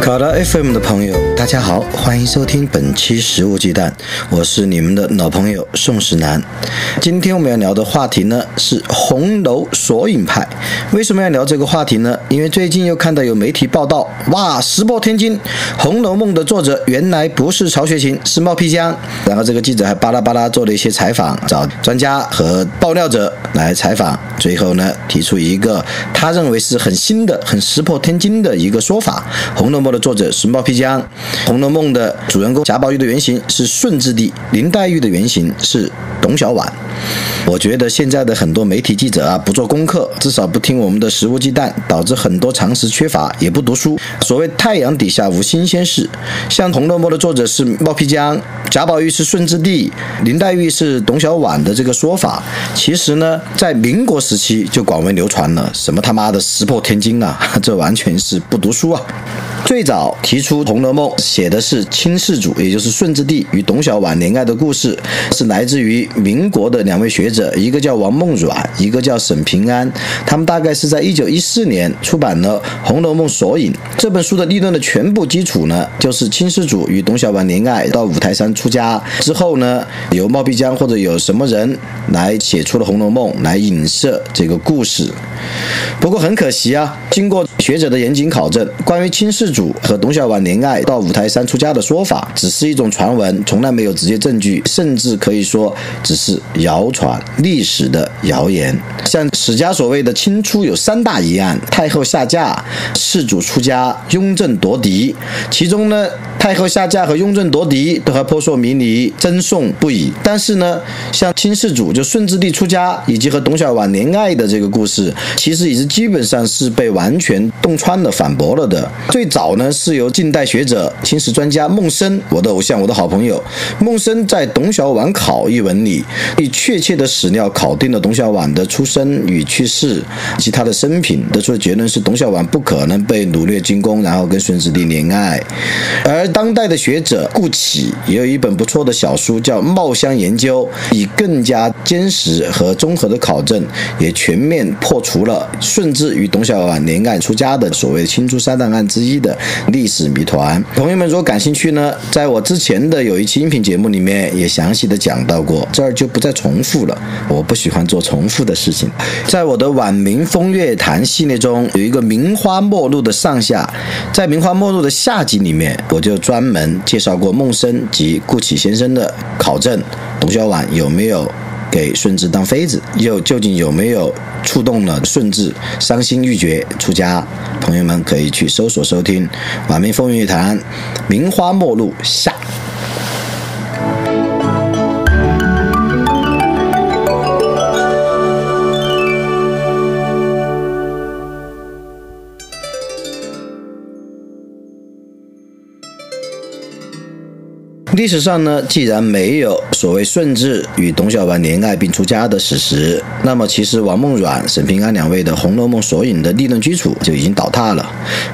卡达 FM 的朋友，大家好，欢迎收听本期《食物鸡蛋》，我是你们的老朋友宋石南。今天我们要聊的话题呢是红楼索引派。为什么要聊这个话题呢？因为最近又看到有媒体报道，哇，石破天惊，《红楼梦》的作者原来不是曹雪芹，是冒辟疆。然后这个记者还巴拉巴拉做了一些采访，找专家和爆料者来采访，最后呢提出一个他认为是很新的、很石破天惊的一个说法，《红楼梦》。的作者是冒辟疆，《红楼梦》的主人公贾宝玉的原型是顺治帝，林黛玉的原型是董小宛。我觉得现在的很多媒体记者啊，不做功课，至少不听我们的食物鸡蛋，导致很多常识缺乏，也不读书。所谓太阳底下无新鲜事，像《红楼梦》的作者是冒辟疆，贾宝玉是顺治帝，林黛玉是董小宛的这个说法，其实呢，在民国时期就广为流传了。什么他妈的石破天惊啊！这完全是不读书啊！最早提出《红楼梦》写的是清世祖，也就是顺治帝与董小宛恋爱的故事，是来自于民国的两位学者，一个叫王梦阮，一个叫沈平安。他们大概是在一九一四年出版了《红楼梦索引》这本书的立论的全部基础呢，就是清世祖与董小宛恋爱，到五台山出家之后呢，由冒辟疆或者有什么人来写出了《红楼梦》，来影射这个故事。不过很可惜啊，经过学者的严谨考证，关于清世祖和董小宛恋爱到五台山出家的说法，只是一种传闻，从来没有直接证据，甚至可以说只是谣传、历史的谣言。像史家所谓的清初有三大疑案：太后下嫁、世祖出家、雍正夺嫡。其中呢，太后下嫁和雍正夺嫡都还扑朔迷离、争讼不已。但是呢，像清世祖就顺治帝出家以及和董小宛恋爱的这个故事，其实已经基本上是被完全洞穿了、反驳了的。最早。呢是由近代学者、青史专家孟生，我的偶像，我的好朋友孟生，在《董小宛考》一文里，以确切的史料考定了董小宛的出生与去世以及他的生平，得出的结论是董小宛不可能被掳掠进宫，然后跟顺治帝恋爱。而当代的学者顾启也有一本不错的小书叫《茂香研究》，以更加坚实和综合的考证，也全面破除了顺治与董小宛恋爱出家的所谓“清初三大案”之一的。历史谜团，朋友们如果感兴趣呢，在我之前的有一期音频节目里面也详细的讲到过，这儿就不再重复了。我不喜欢做重复的事情。在我的晚明风月谈系列中，有一个名花末路的上下，在名花末路的下集里面，我就专门介绍过孟生及顾启先生的考证，董小宛有没有。给顺治当妃子，又究竟有没有触动了顺治伤心欲绝出家？朋友们可以去搜索收听《晚明风云谈》，名花末路下。历史上呢，既然没有所谓顺治与董小宛恋爱并出家的史实，那么其实王梦阮、沈平安两位的《红楼梦》索引的立论基础就已经倒塌了。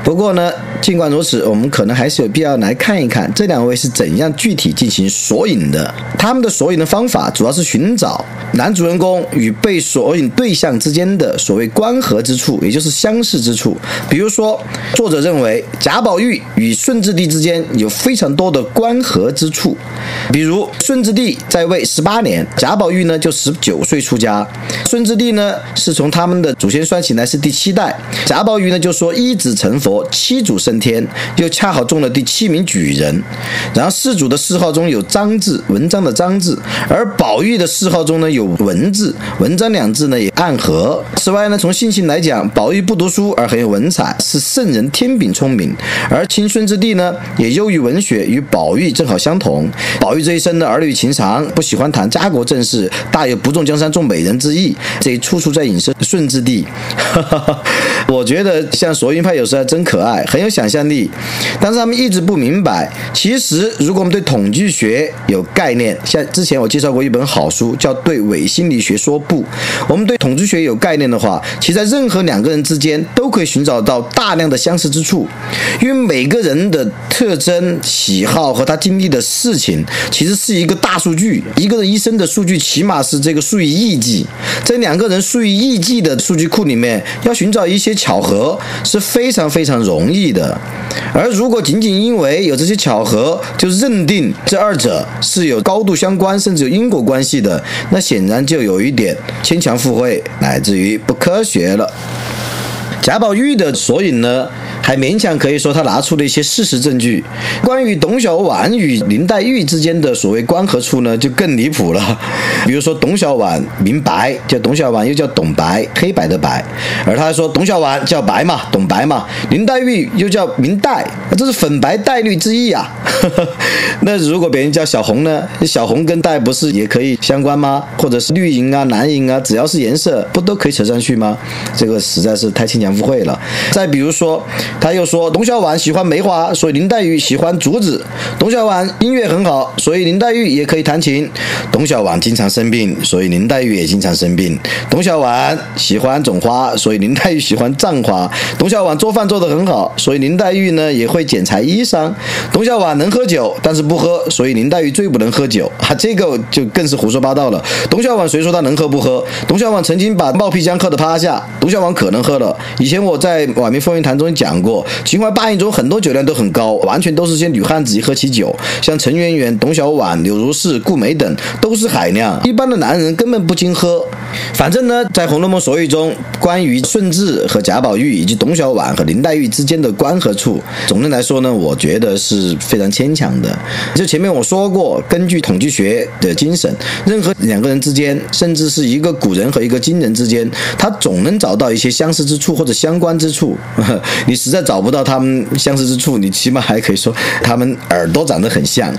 不过呢，尽管如此，我们可能还是有必要来看一看这两位是怎样具体进行索引的。他们的索引的方法主要是寻找男主人公与被索引对象之间的所谓关合之处，也就是相似之处。比如说，作者认为贾宝玉与顺治帝之间有非常多的关合之。处，比如顺治帝在位十八年，贾宝玉呢就十九岁出家。顺治帝呢是从他们的祖先算起来是第七代，贾宝玉呢就说一子成佛，七祖升天，又恰好中了第七名举人。然后世祖的谥号中有章字，文章的章字，而宝玉的谥号中呢有文字，文章两字呢也暗合。此外呢，从性情来讲，宝玉不读书而很有文采，是圣人天禀聪明；而清顺治帝呢也优于文学，与宝玉正好相。相宝玉这一生的儿女情长，不喜欢谈家国政事，大有不重江山重美人之意。这一处处在影射顺治帝。我觉得像索引派有时候还真可爱，很有想象力，但是他们一直不明白，其实如果我们对统计学有概念，像之前我介绍过一本好书叫《对伪心理学说不》，我们对统计学有概念的话，其实在任何两个人之间都可以寻找到大量的相似之处，因为每个人的特征、喜好和他经历的事情，其实是一个大数据，一个人一生的数据起码是这个数以亿计，在两个人数以亿计的数据库里面，要寻找一些巧合是非常非常容易的，而如果仅仅因为有这些巧合就认定这二者是有高度相关，甚至有因果关系的，那显然就有一点牵强附会，乃至于不科学了。贾宝玉的索引呢？还勉强可以说他拿出了一些事实证据。关于董小宛与林黛玉之间的所谓关合处呢，就更离谱了。比如说董小宛明白叫董小宛，又叫董白，黑白的白。而他说董小宛叫白嘛，董白嘛。林黛玉又叫明黛，这是粉白黛绿之意啊。那如果别人叫小红呢？小红跟黛不是也可以相关吗？或者是绿莹啊、蓝莹啊，只要是颜色，不都可以扯上去吗？这个实在是太牵强附会了。再比如说。他又说，董小宛喜欢梅花，所以林黛玉喜欢竹子。董小宛音乐很好，所以林黛玉也可以弹琴。董小宛经常生病，所以林黛玉也经常生病。董小宛喜欢种花，所以林黛玉喜欢葬花。董小宛做饭做得很好，所以林黛玉呢也会剪裁衣裳。董小宛能喝酒，但是不喝，所以林黛玉最不能喝酒。啊，这个就更是胡说八道了。董小宛谁说她能喝不喝？董小宛曾经把冒皮浆喝得趴下。董小宛可能喝了。以前我在《晚明风云谈》中讲。过秦淮八艳中很多酒量都很高，完全都是些女汉子一喝起酒，像陈圆圆、董小宛、柳如是、顾梅等都是海量，一般的男人根本不经喝。反正呢，在《红楼梦》所语中，关于顺治和贾宝玉以及董小宛和林黛玉之间的关和处，总的来说呢，我觉得是非常牵强的。就前面我说过，根据统计学的精神，任何两个人之间，甚至是一个古人和一个今人之间，他总能找到一些相似之处或者相关之处。你实在找不到他们相似之处，你起码还可以说他们耳朵长得很像，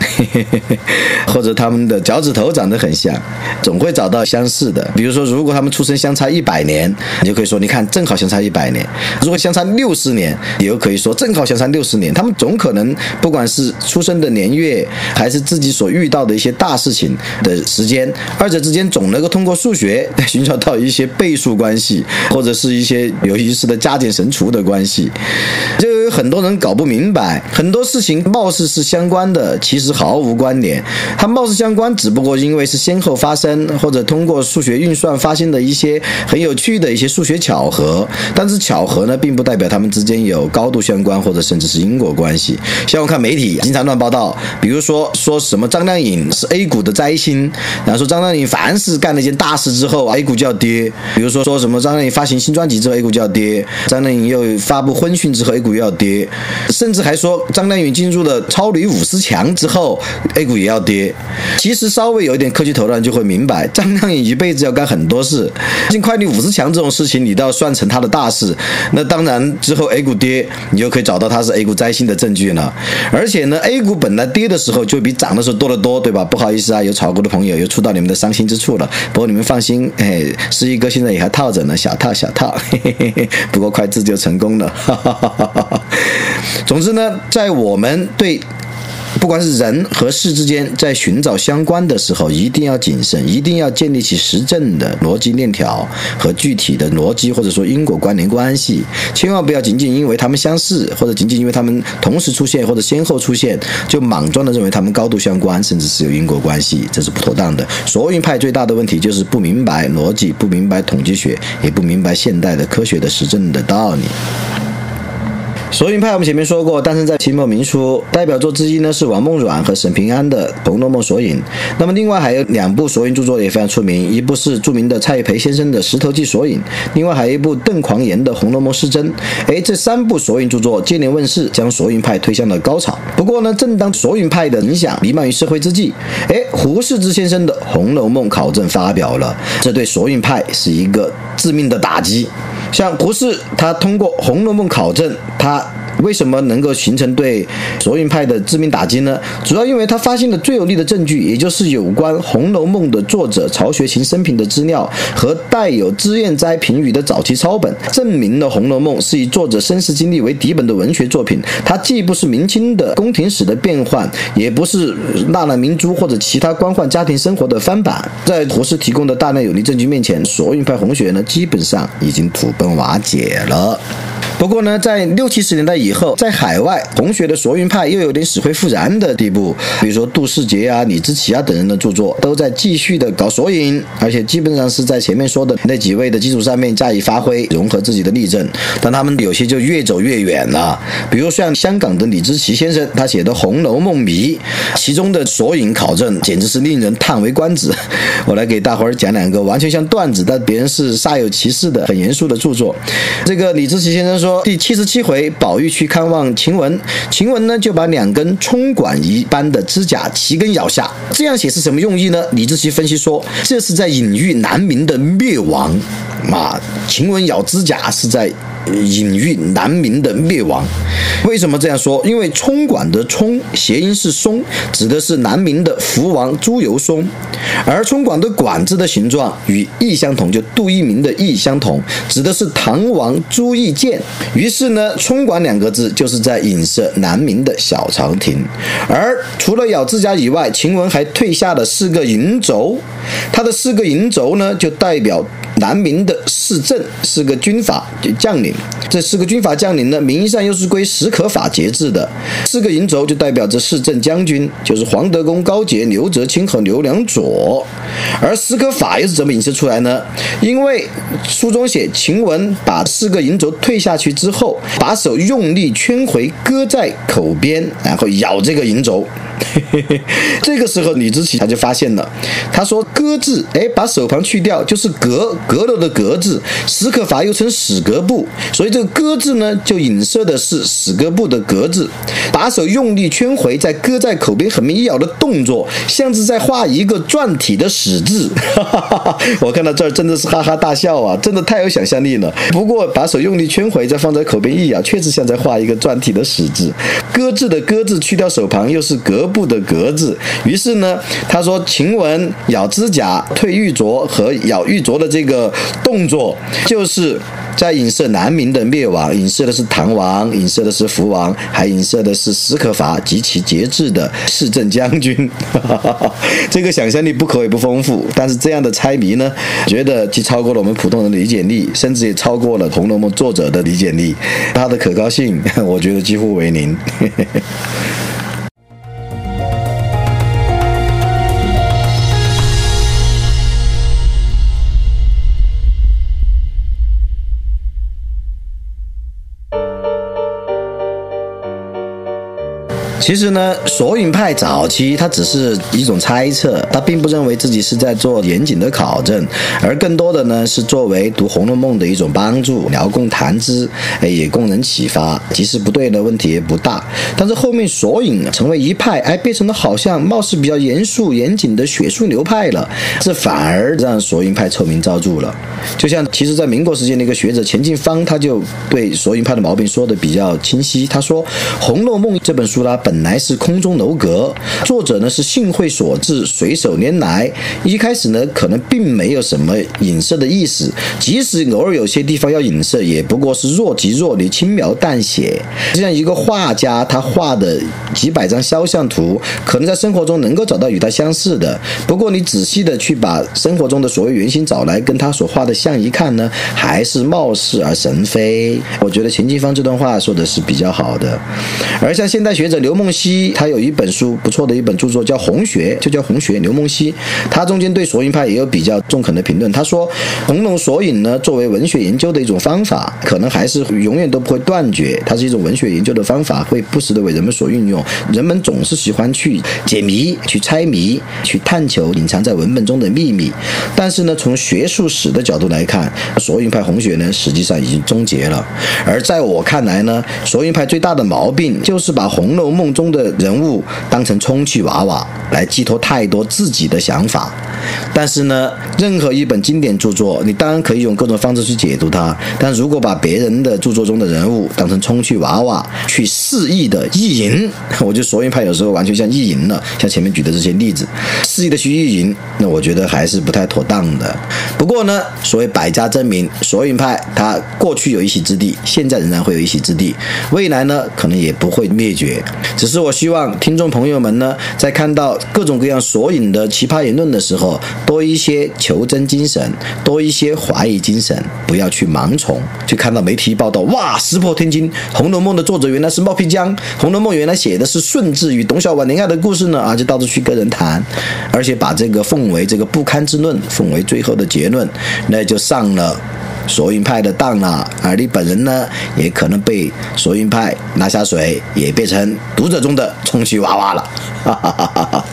或者他们的脚趾头长得很像，总会找到相似的。比如说，如果他们出生相差一百年，你就可以说，你看正好相差一百年；如果相差六十年，你又可以说正好相差六十年。他们总可能，不管是出生的年月，还是自己所遇到的一些大事情的时间，二者之间总能够通过数学寻找到一些倍数关系，或者是一些有意思的加减乘除的关系。就有很多人搞不明白，很多事情貌似是相关的，其实毫无关联。它貌似相关，只不过因为是先后发生，或者通过数学运算发现的一些很有趣的一些数学巧合。但是巧合呢，并不代表他们之间有高度相关，或者甚至是因果关系。像我看媒体经常乱报道，比如说说什么张靓颖是 A 股的灾星，然后说张靓颖凡是干了一件大事之后，A 股就要跌。比如说说什么张靓颖发行新专辑之后，A 股就要跌。张靓颖又发布婚讯之后，A 股又要跌，甚至还说张靓颖进入了超女五十强之后，A 股也要跌。其实稍微有一点科技头脑就会明白，张靓颖一辈子要干很多事，进快递五十强这种事情，你都要算成她的大事。那当然之后 A 股跌，你就可以找到她是 A 股灾星的证据了。而且呢，A 股本来跌的时候就比涨的时候多得多，对吧？不好意思啊，有炒股的朋友又触到你们的伤心之处了。不过你们放心，哎，十一哥现在也还套着呢，小套小套，嘿嘿嘿嘿。不过快自救成功了。哈哈哈！总之呢，在我们对不管是人和事之间在寻找相关的时候，一定要谨慎，一定要建立起实证的逻辑链条和具体的逻辑或者说因果关联关系，千万不要仅仅因为他们相似，或者仅仅因为他们同时出现或者先后出现，就莽撞的认为他们高度相关，甚至是有因果关系，这是不妥当的。索引派最大的问题就是不明白逻辑，不明白统计学，也不明白现代的科学的实证的道理。索引派我们前面说过，诞生在清末民初，代表作之一呢是王梦阮和沈平安的《红楼梦索引》。那么另外还有两部索引著作也非常出名，一部是著名的蔡培先生的《石头记索引》，另外还有一部邓狂言的《红楼梦失真》。哎，这三部索引著作接连问世，将索引派推向了高潮。不过呢，正当索引派的影响弥漫于社会之际，哎，胡适之先生的《红楼梦考证》发表了，这对索引派是一个致命的打击。像胡适，他通过《红楼梦考证》，他为什么能够形成对索引派的致命打击呢？主要因为他发现了最有力的证据，也就是有关《红楼梦》的作者曹雪芹生平的资料和带有脂砚斋评语的早期抄本，证明了《红楼梦》是以作者身世经历为底本的文学作品。它既不是明清的宫廷史的变换，也不是纳兰明珠或者其他官宦家庭生活的翻版。在胡适提供的大量有力证据面前，索引派红学呢，基本上已经土崩瓦解了。不过呢，在六七十年代以后，在海外红学的索引派又有点死灰复燃的地步。比如说杜世杰啊、李志奇啊等人的著作，都在继续的搞索引，而且基本上是在前面说的那几位的基础上面加以发挥，融合自己的例证。但他们有些就越走越远了。比如像香港的李志奇先生，他写的《红楼梦迷》，其中的索引考证简直是令人叹为观止。我来给大伙儿讲两个完全像段子，但别人是煞有其事的、很严肃的著作。这个李志奇先生说。说第七十七回，宝玉去看望晴雯，晴雯呢就把两根葱管一般的指甲齐根咬下。这样写是什么用意呢？李志奇分析说，这是在隐喻南明的灭亡。啊，晴雯咬指甲是在。隐喻南明的灭亡，为什么这样说？因为冲管的冲谐音是松，指的是南明的福王朱由崧，而冲管的管字的形状与义相同，就杜聿明的义相同，指的是唐王朱聿键。于是呢，冲管两个字就是在影射南明的小朝廷。而除了咬指甲以外，晴雯还退下了四个银轴，它的四个银轴呢，就代表南明的四镇，四个军阀就将领。这四个军阀将领呢，名义上又是归史可法节制的。四个银轴就代表着四镇将军，就是黄德功、高杰、刘泽清和刘良佐。而史可法又是怎么引申出来呢？因为书中写晴雯把四个银轴退下去之后，把手用力圈回，搁在口边，然后咬这个银轴。这个时候李子奇他就发现了，他说“搁”字，哎，把手旁去掉就是“阁”，阁楼的“阁”字。史可法又称史阁部，所以这个“搁”字呢，就影射的是史阁部的“阁”字。把手用力圈回，再搁在口边，很明咬的动作，像是在画一个篆体的“史”字。我看到这儿真的是哈哈大笑啊，真的太有想象力了。不过把手用力圈回，再放在口边一咬，确实像在画一个篆体的“史”字。“搁”字的“搁”字去掉手旁，又是“布”。的格子，于是呢，他说晴雯咬指甲、退玉镯和咬玉镯的这个动作，就是在影射南明的灭亡，影射的是唐王，影射的是福王，还影射的是史可法及其节制的市镇将军。这个想象力不可谓不丰富，但是这样的猜谜呢，觉得既超过了我们普通人的理解力，甚至也超过了《红楼梦》作者的理解力，它的可靠性，我觉得几乎为零。其实呢，索引派早期它只是一种猜测，他并不认为自己是在做严谨的考证，而更多的呢是作为读《红楼梦》的一种帮助，聊供谈资，哎，也供人启发。即使不对呢，问题也不大。但是后面索引成为一派，哎，变成了好像貌似比较严肃严谨的学术流派了，这反而让索引派臭名昭著了。就像其实，在民国时间的一个学者钱进芳，他就对索引派的毛病说的比较清晰。他说，《红楼梦》这本书呢，本来是空中楼阁，作者呢是幸会所致，随手拈来。一开始呢，可能并没有什么影射的意思，即使偶尔有些地方要影射，也不过是若即若离，轻描淡写。就像一个画家，他画的几百张肖像图，可能在生活中能够找到与他相似的，不过你仔细的去把生活中的所谓原型找来，跟他所画的像一看呢，还是貌似而神非。我觉得钱金芳这段话说的是比较好的，而像现代学者刘。梦溪他有一本书不错的一本著作叫《红学》，就叫《红学》。刘梦溪他中间对索引派也有比较中肯的评论。他说，红楼索引呢，作为文学研究的一种方法，可能还是永远都不会断绝。它是一种文学研究的方法，会不时的为人们所运用。人们总是喜欢去解谜、去猜谜、去探求隐藏在文本中的秘密。但是呢，从学术史的角度来看，索引派红学呢，实际上已经终结了。而在我看来呢，索引派最大的毛病就是把《红楼梦》中的人物当成充气娃娃来寄托太多自自己的想法。但是呢，任何一本经典著作，你当然可以用各种方式去解读它。但如果把别人的著作中的人物当成充气娃娃去肆意的意淫，我觉得索引派有时候完全像意淫了。像前面举的这些例子，肆意的去意淫，那我觉得还是不太妥当的。不过呢，所谓百家争鸣，索引派它过去有一席之地，现在仍然会有一席之地，未来呢可能也不会灭绝。只是我希望听众朋友们呢，在看到各种各样索引的奇葩言论的时候，多一些求真精神，多一些怀疑精神，不要去盲从。去看到媒体报道，哇，石破天惊，《红楼梦》的作者原来是冒辟疆，《红楼梦》原来写的是顺治与董小宛恋爱的故事呢啊，就到处去跟人谈，而且把这个奉为这个不堪之论，奉为最后的结论，那就上了索引派的当了。而你本人呢，也可能被索引派 拿下水，也变成读者中的充气娃娃了。哈哈哈哈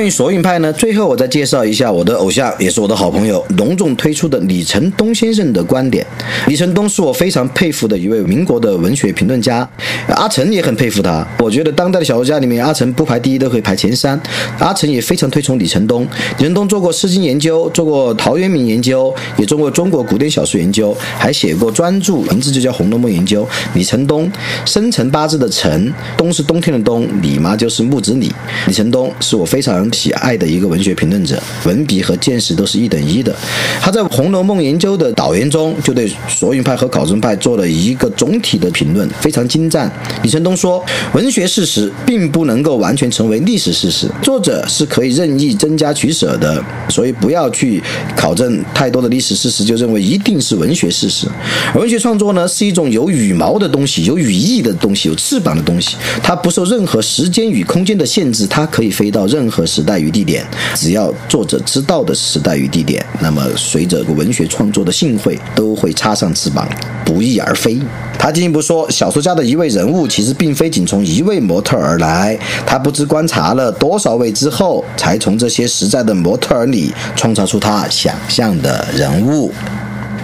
关于索引派呢，最后我再介绍一下我的偶像，也是我的好朋友，隆重推出的李承东先生的观点。李承东是我非常佩服的一位民国的文学评论家，阿成也很佩服他。我觉得当代的小说家里面，阿成不排第一都可以排前三。阿成也非常推崇李承东。李承东做过《诗经》研究，做过陶渊明研究，也做过中国古典小说研究，还写过专著，名字就叫《红楼梦》研究。李承东，生辰八字的辰，东是冬天的冬，李嘛就是木子李。李承东是我非常。喜爱的一个文学评论者，文笔和见识都是一等一的。他在《红楼梦》研究的导言中，就对索引派和考证派做了一个总体的评论，非常精湛。李成东说：“文学事实并不能够完全成为历史事实，作者是可以任意增加取舍的，所以不要去考证太多的历史事实，就认为一定是文学事实。文学创作呢，是一种有羽毛的东西，有羽翼的东西，有翅膀的东西，它不受任何时间与空间的限制，它可以飞到任何。”时时代与地点，只要作者知道的时代与地点，那么随着文学创作的兴会，都会插上翅膀，不翼而飞。他进一步说，小说家的一位人物，其实并非仅从一位模特而来，他不知观察了多少位之后，才从这些实在的模特儿里创造出他想象的人物。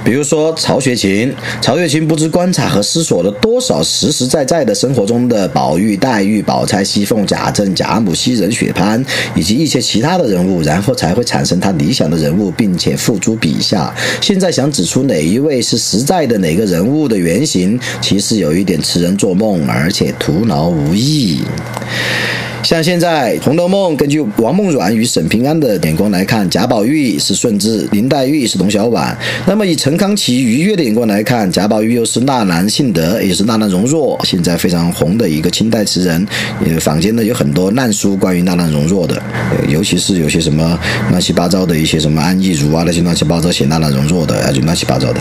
比如说曹雪芹，曹雪芹不知观察和思索了多少实实在在的生活中的宝玉、黛玉、宝钗、熙凤、贾政、贾母、袭人、雪潘以及一些其他的人物，然后才会产生他理想的人物，并且付诸笔下。现在想指出哪一位是实在的哪个人物的原型，其实有一点痴人做梦，而且徒劳无益。像现在《红楼梦》，根据王梦阮与沈平安的眼光来看，贾宝玉是顺治，林黛玉是董小宛。那么以陈康琪愉悦的眼光来看，贾宝玉又是纳兰性德，也是纳兰容若，现在非常红的一个清代词人。呃，坊间呢有很多烂书关于纳兰容若的，尤其是有些什么乱七八糟的一些什么安义如啊那些乱七八糟写纳兰容若的，啊就乱七八糟的。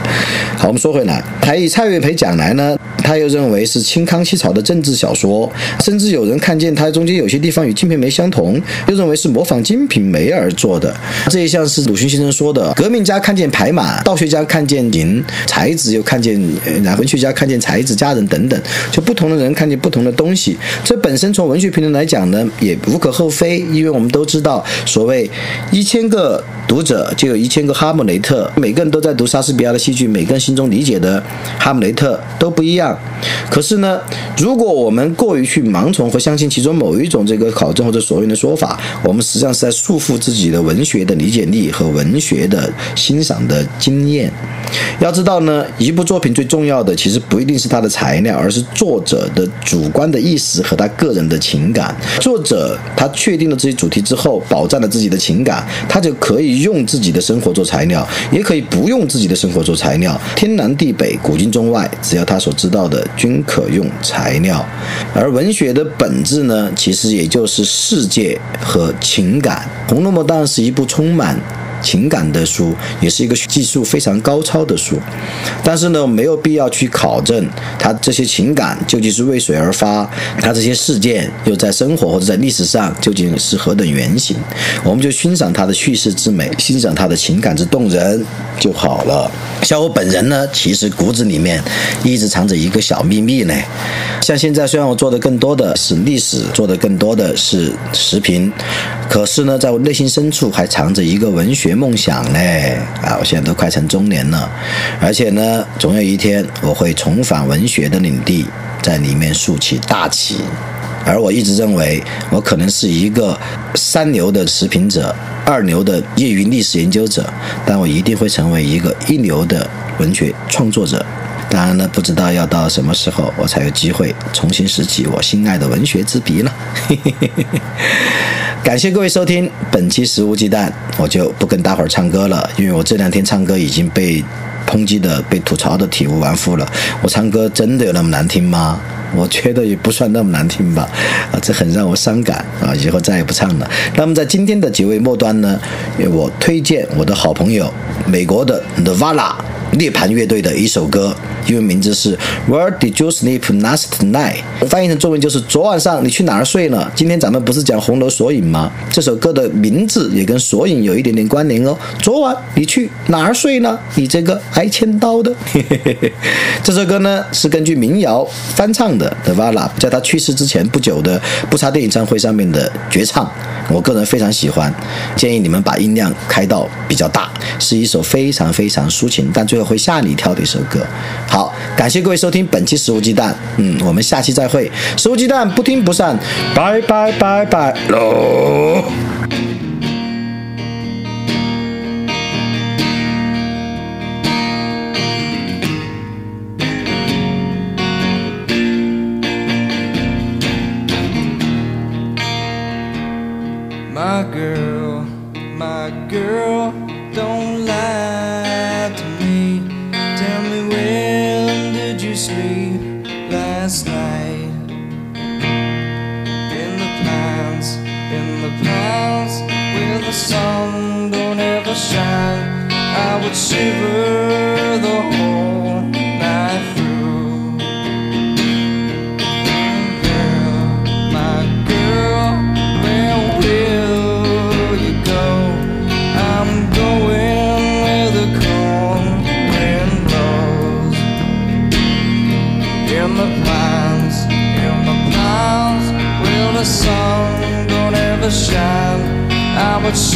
好，我们说回来，还以蔡元培讲来呢，他又认为是清康熙朝的政治小说，甚至有人看见他中间有些。地方与《金瓶梅》相同，又认为是模仿《金瓶梅》而做的。这一项是鲁迅先生说的：革命家看见牌马，道学家看见银，才子又看见，呃，文学家看见才子佳人等等，就不同的人看见不同的东西。这本身从文学评论来讲呢，也无可厚非，因为我们都知道，所谓一千个读者就有一千个哈姆雷特，每个人都在读莎士比亚的戏剧，每个人心中理解的哈姆雷特都不一样。可是呢，如果我们过于去盲从和相信其中某一种，这个考证或者所谓的说法，我们实际上是在束缚自己的文学的理解力和文学的欣赏的经验。要知道呢，一部作品最重要的其实不一定是它的材料，而是作者的主观的意识和他个人的情感。作者他确定了这些主题之后，保障了自己的情感，他就可以用自己的生活做材料，也可以不用自己的生活做材料。天南地北，古今中外，只要他所知道的均可用材料。而文学的本质呢，其实也就是世界和情感。《红楼梦》当然是一部充满。情感的书也是一个技术非常高超的书，但是呢，没有必要去考证他这些情感究竟是为谁而发，他这些事件又在生活或者在历史上究竟是何等原型，我们就欣赏他的叙事之美，欣赏他的情感之动人就好了。像我本人呢，其实骨子里面一直藏着一个小秘密呢。像现在虽然我做的更多的是历史，做的更多的是时评，可是呢，在我内心深处还藏着一个文学。梦想嘞啊！我现在都快成中年了，而且呢，总有一天我会重返文学的领地，在里面竖起大旗。而我一直认为，我可能是一个三流的持平者，二流的业余历史研究者，但我一定会成为一个一流的文学创作者。当然了，不知道要到什么时候，我才有机会重新拾起我心爱的文学之笔了。感谢各位收听本期《食物鸡蛋》，我就不跟大伙儿唱歌了，因为我这两天唱歌已经被抨击的、被吐槽的体无完肤了。我唱歌真的有那么难听吗？我觉得也不算那么难听吧，啊，这很让我伤感啊！以后再也不唱了。那么在今天的结尾末端呢，我推荐我的好朋友美国的 Nirvana 涅槃乐队的一首歌。英文名字是 Where did you sleep last night？翻译成中文就是昨晚上你去哪儿睡了？今天咱们不是讲红楼索引吗？这首歌的名字也跟索引有一点点关联哦。昨晚你去哪儿睡了？你这个挨千刀的。这首歌呢是根据民谣翻唱的，The Vala 在他去世之前不久的不插电演唱会上面的绝唱，我个人非常喜欢，建议你们把音量开到比较大，是一首非常非常抒情，但最后会吓你一跳的一首歌。好，感谢各位收听本期《食物鸡蛋》，嗯，我们下期再会，《食物鸡蛋》不听不散，拜拜拜拜喽。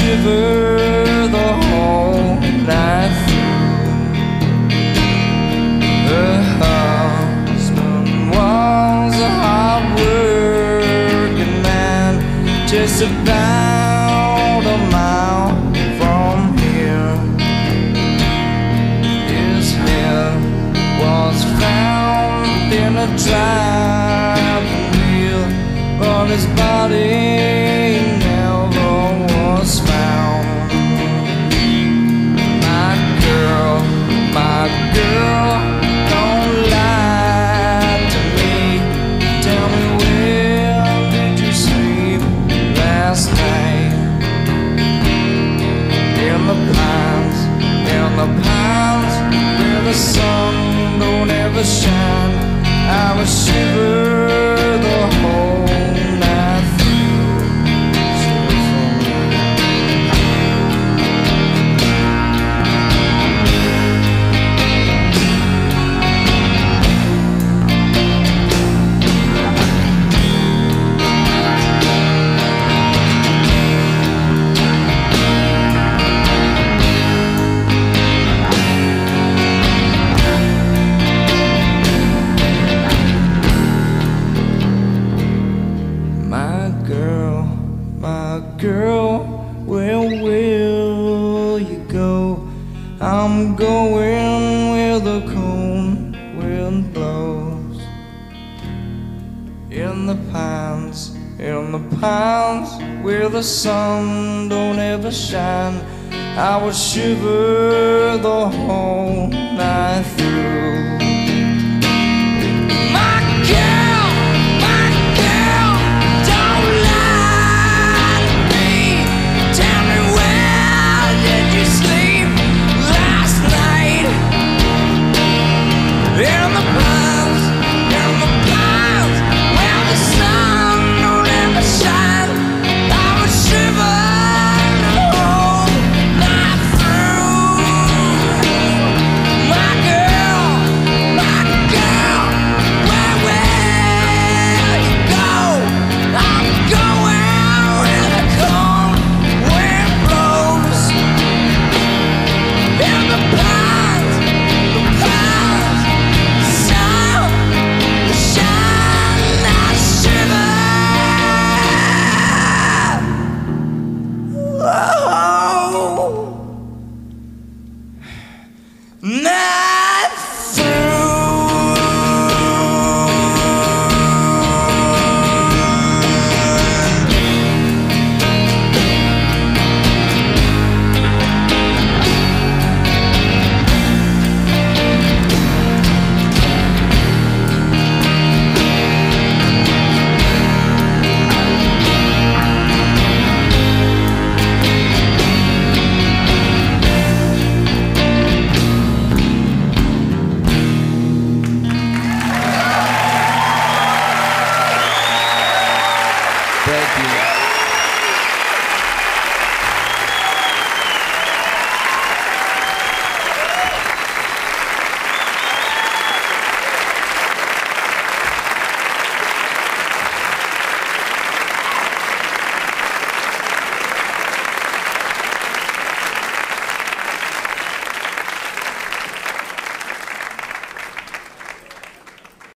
river. My girl, where will you go? I'm going where the cold wind blows. In the pines, in the pines, where the sun don't ever shine, I will shiver the whole night through.